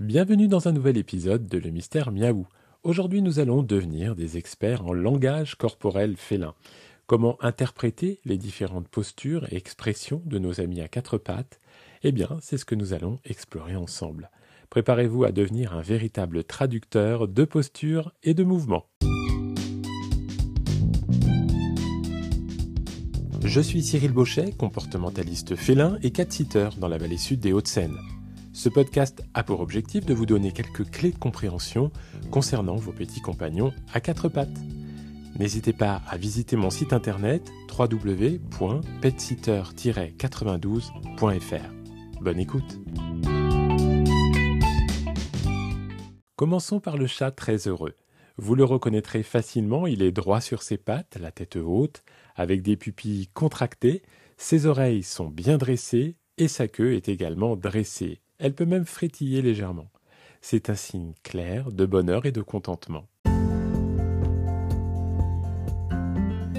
Bienvenue dans un nouvel épisode de Le Mystère Miaou. Aujourd'hui, nous allons devenir des experts en langage corporel félin. Comment interpréter les différentes postures et expressions de nos amis à quatre pattes? Eh bien, c'est ce que nous allons explorer ensemble. Préparez-vous à devenir un véritable traducteur de postures et de mouvements. Je suis Cyril Bauchet, comportementaliste félin et cat-sitter dans la vallée sud des Hauts-de-Seine. Ce podcast a pour objectif de vous donner quelques clés de compréhension concernant vos petits compagnons à quatre pattes. N'hésitez pas à visiter mon site internet www.petsitter-92.fr. Bonne écoute. Commençons par le chat très heureux. Vous le reconnaîtrez facilement, il est droit sur ses pattes, la tête haute, avec des pupilles contractées, ses oreilles sont bien dressées et sa queue est également dressée. Elle peut même frétiller légèrement. C'est un signe clair de bonheur et de contentement.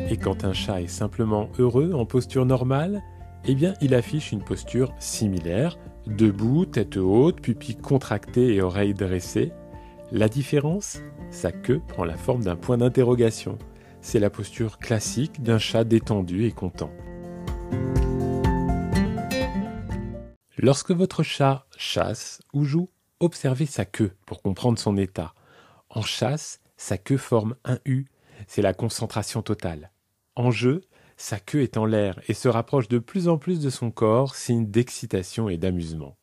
Et quand un chat est simplement heureux en posture normale, eh bien il affiche une posture similaire, debout, tête haute, pupilles contractées et oreilles dressées. La différence Sa queue prend la forme d'un point d'interrogation. C'est la posture classique d'un chat détendu et content. Lorsque votre chat chasse ou joue, observez sa queue pour comprendre son état. En chasse, sa queue forme un U, c'est la concentration totale. En jeu, sa queue est en l'air et se rapproche de plus en plus de son corps, signe d'excitation et d'amusement.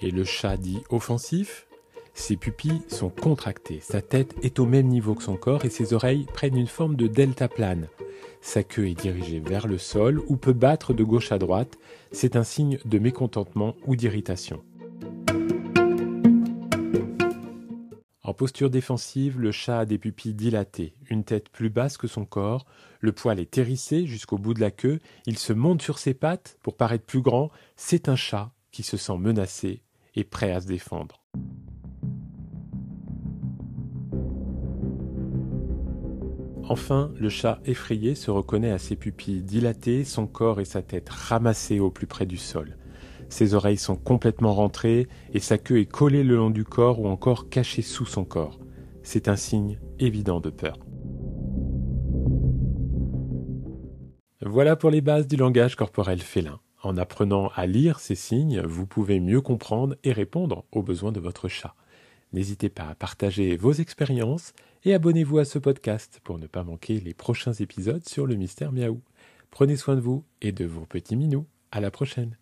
Et le chat dit offensif Ses pupilles sont contractées, sa tête est au même niveau que son corps et ses oreilles prennent une forme de delta plane. Sa queue est dirigée vers le sol ou peut battre de gauche à droite. C'est un signe de mécontentement ou d'irritation. En posture défensive, le chat a des pupilles dilatées, une tête plus basse que son corps, le poil est hérissé jusqu'au bout de la queue, il se monte sur ses pattes pour paraître plus grand, c'est un chat qui se sent menacé et prêt à se défendre. Enfin, le chat effrayé se reconnaît à ses pupilles dilatées, son corps et sa tête ramassés au plus près du sol. Ses oreilles sont complètement rentrées et sa queue est collée le long du corps ou encore cachée sous son corps. C'est un signe évident de peur. Voilà pour les bases du langage corporel félin. En apprenant à lire ces signes, vous pouvez mieux comprendre et répondre aux besoins de votre chat. N'hésitez pas à partager vos expériences et abonnez-vous à ce podcast pour ne pas manquer les prochains épisodes sur le mystère miaou. Prenez soin de vous et de vos petits minous. À la prochaine.